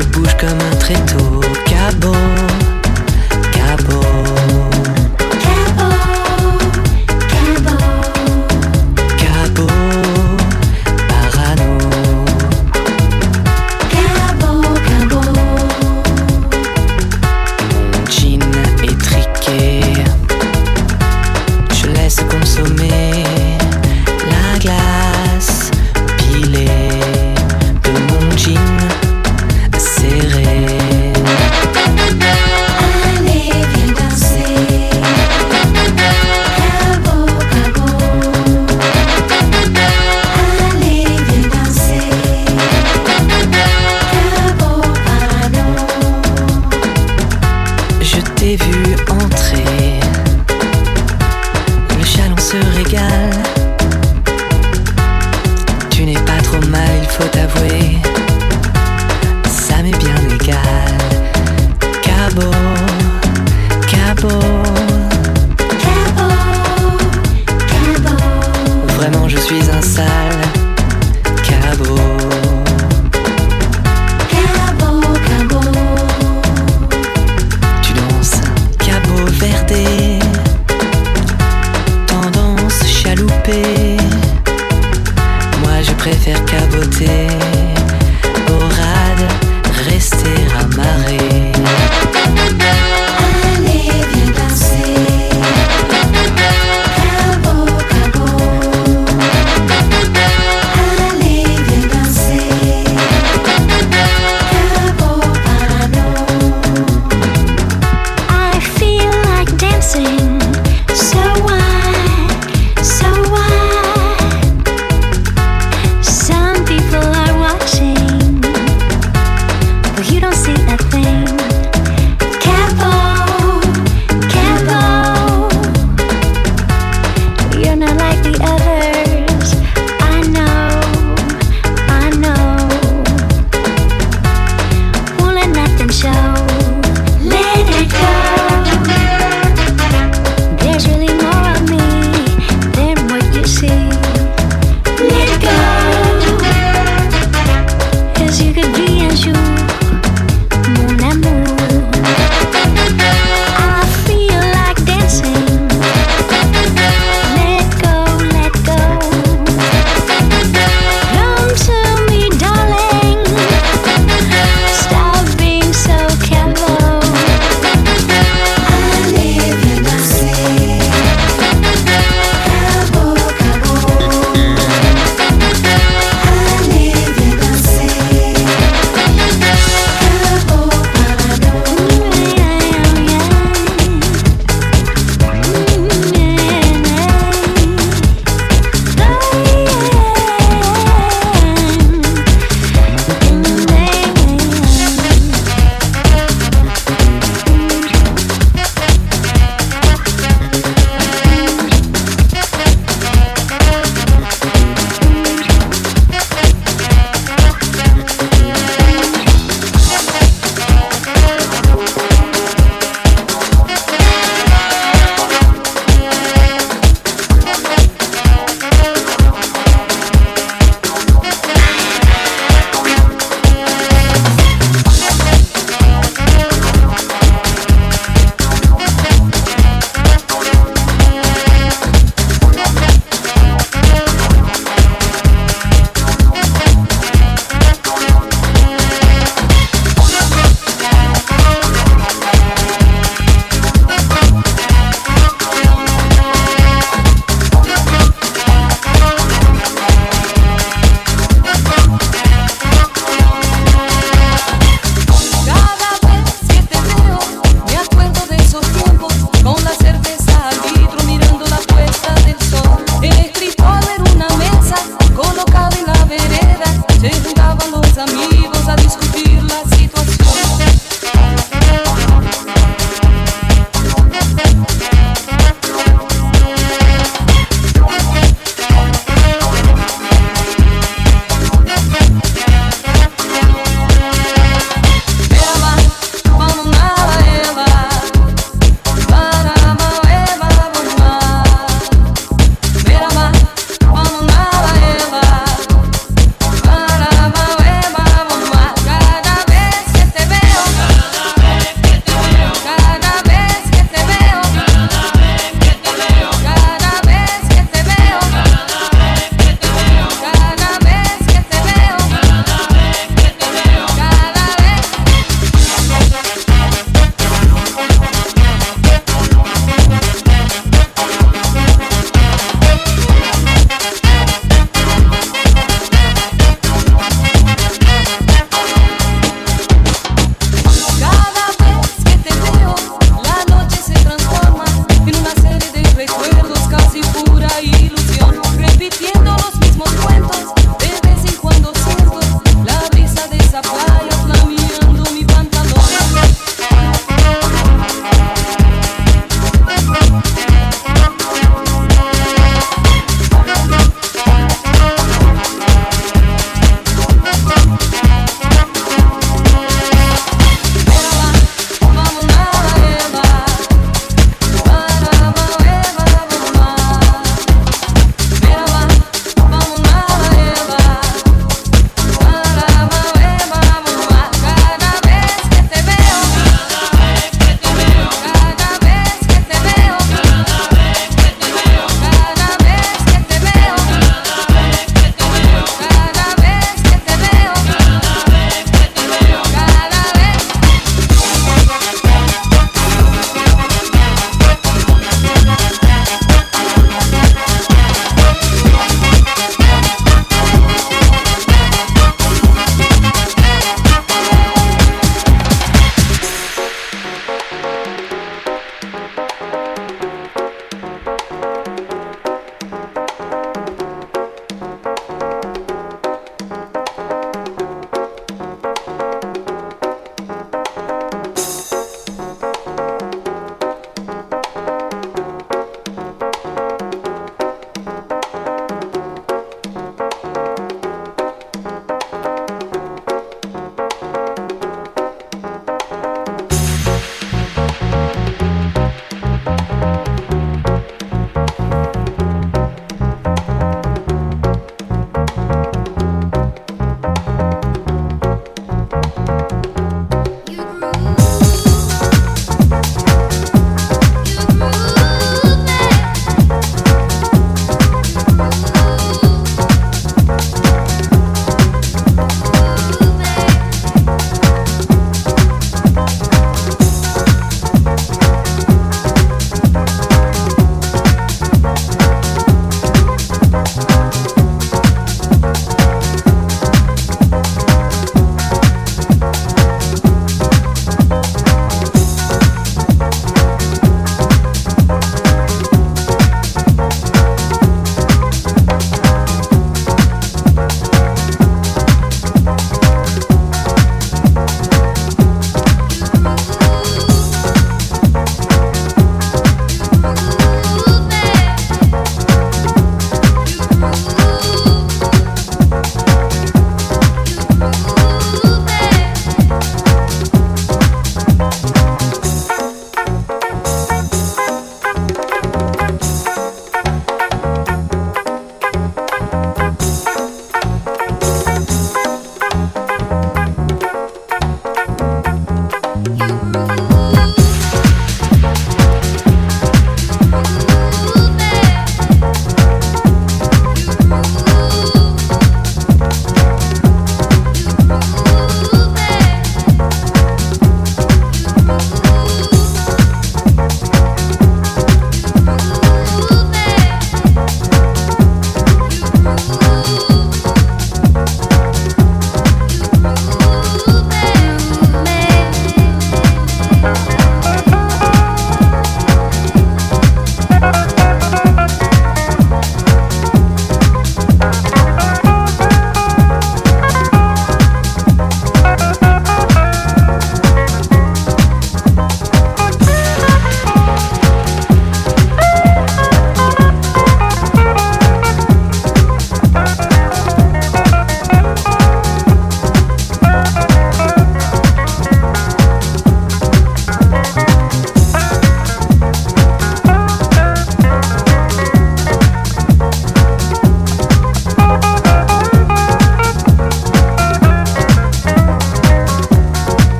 Je bouge comme un tréteau. Cabot.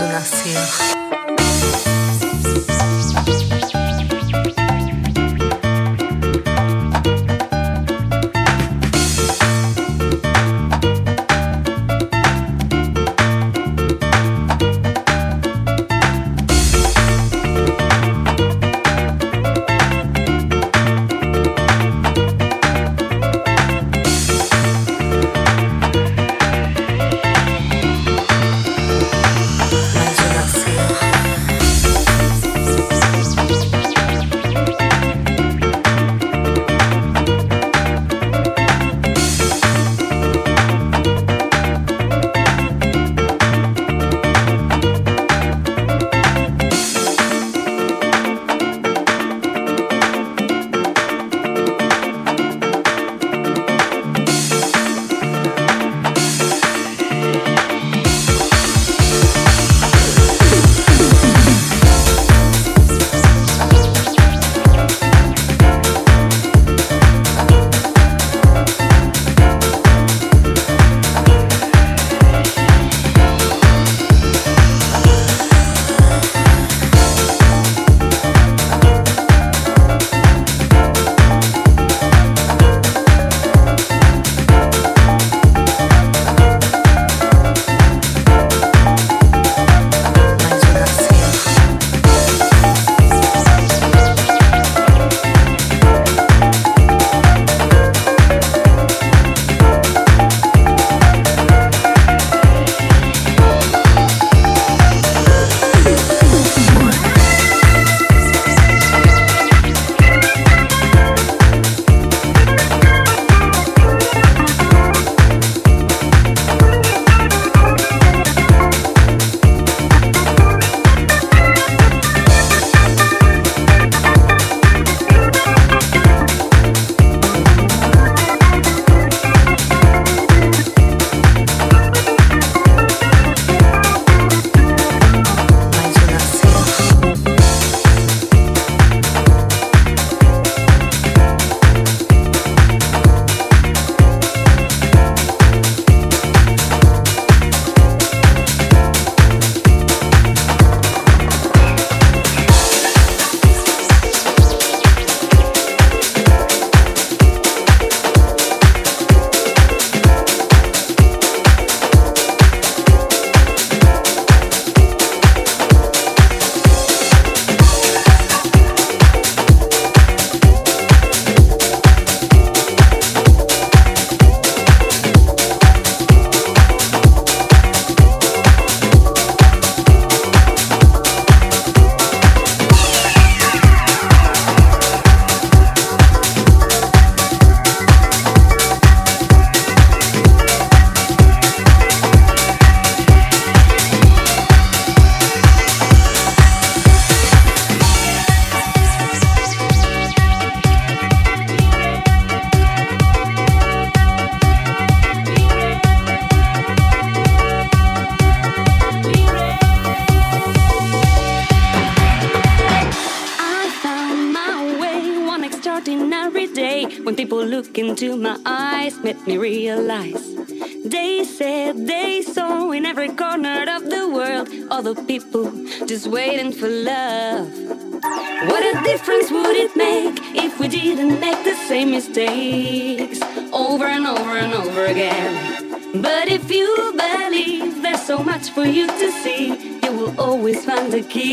o nascer.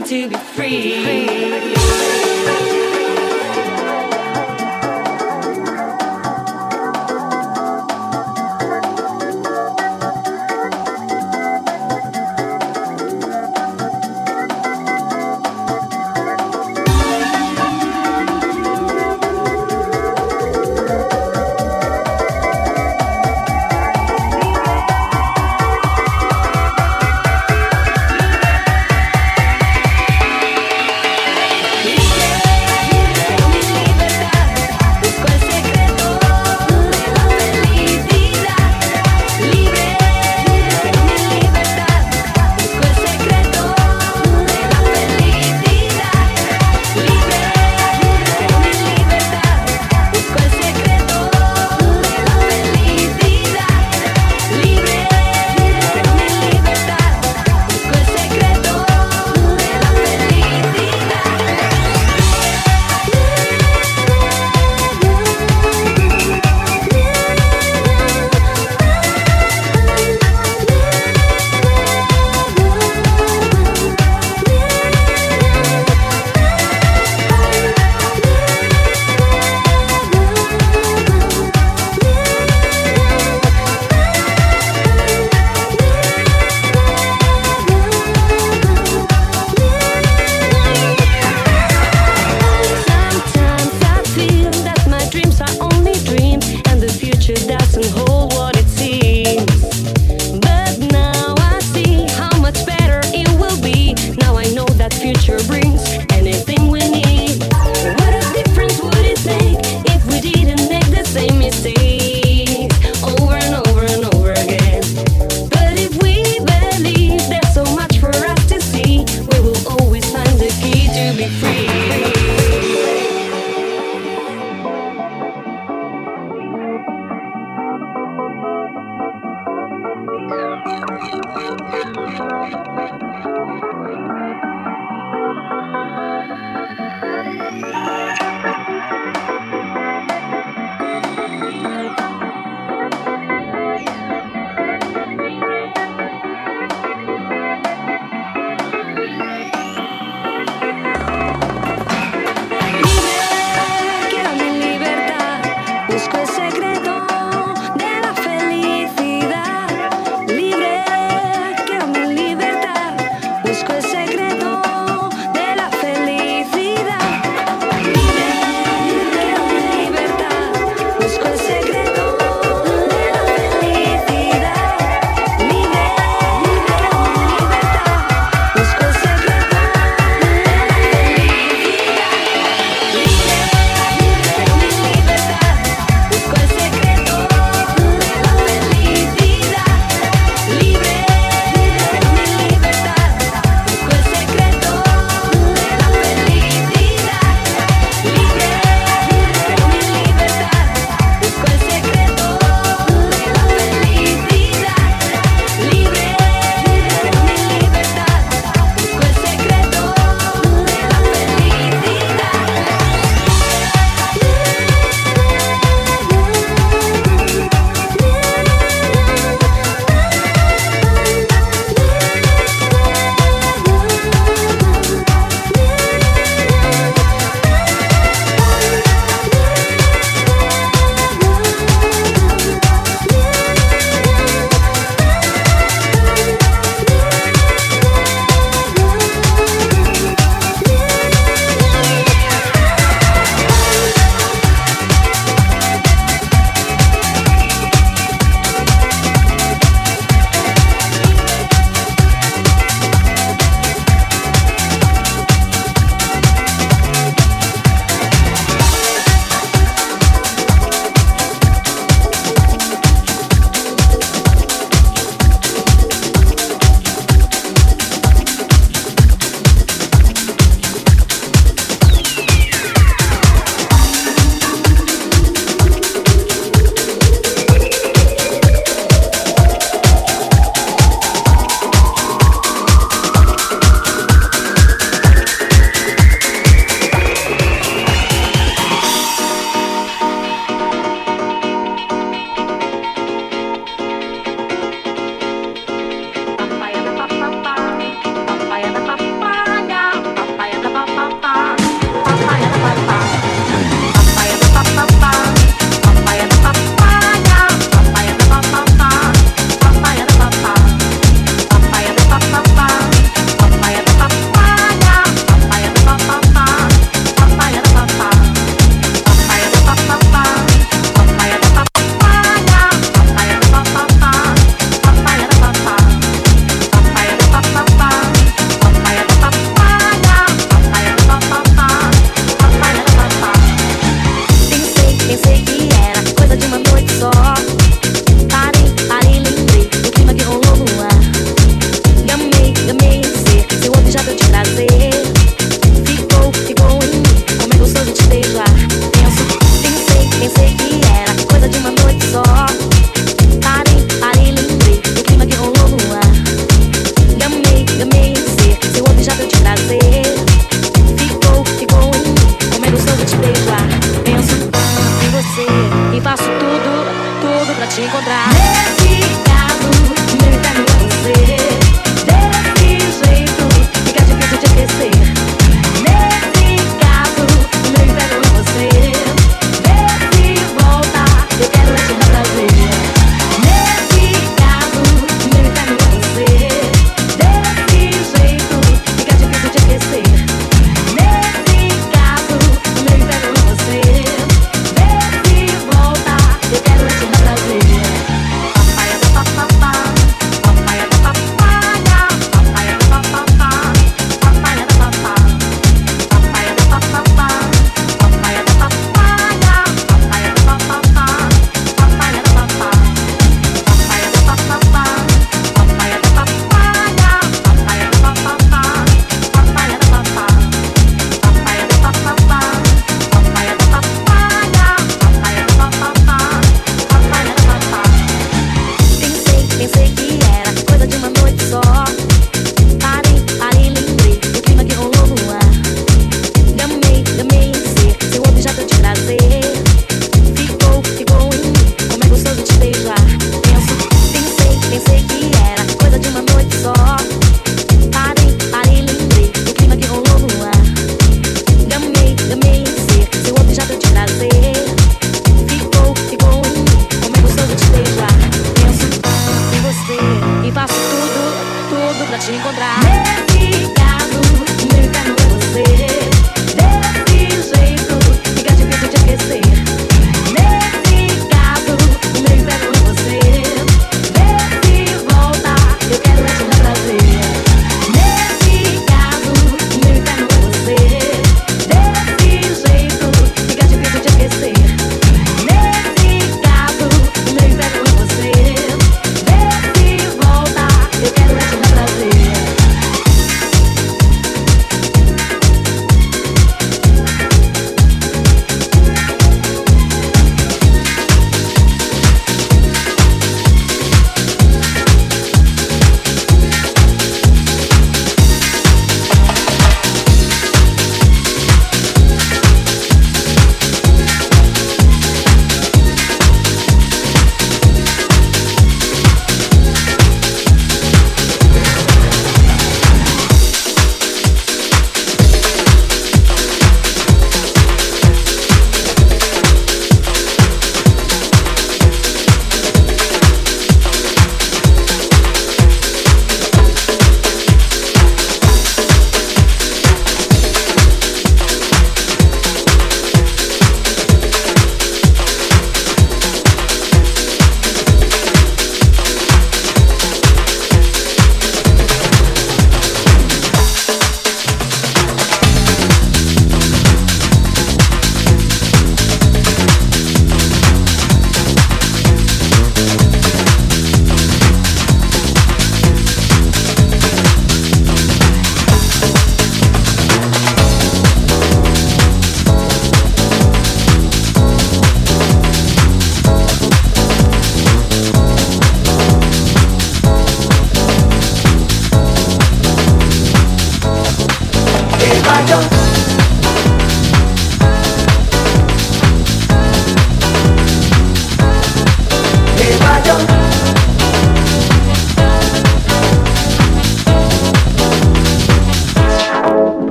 To be free.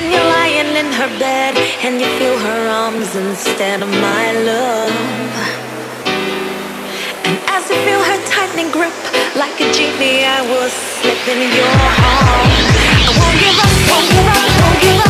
When you're lying in her bed and you feel her arms instead of my love. And as you feel her tightening grip, like a genie, I will slip in your arms. I won't give up, won't give up, won't give up.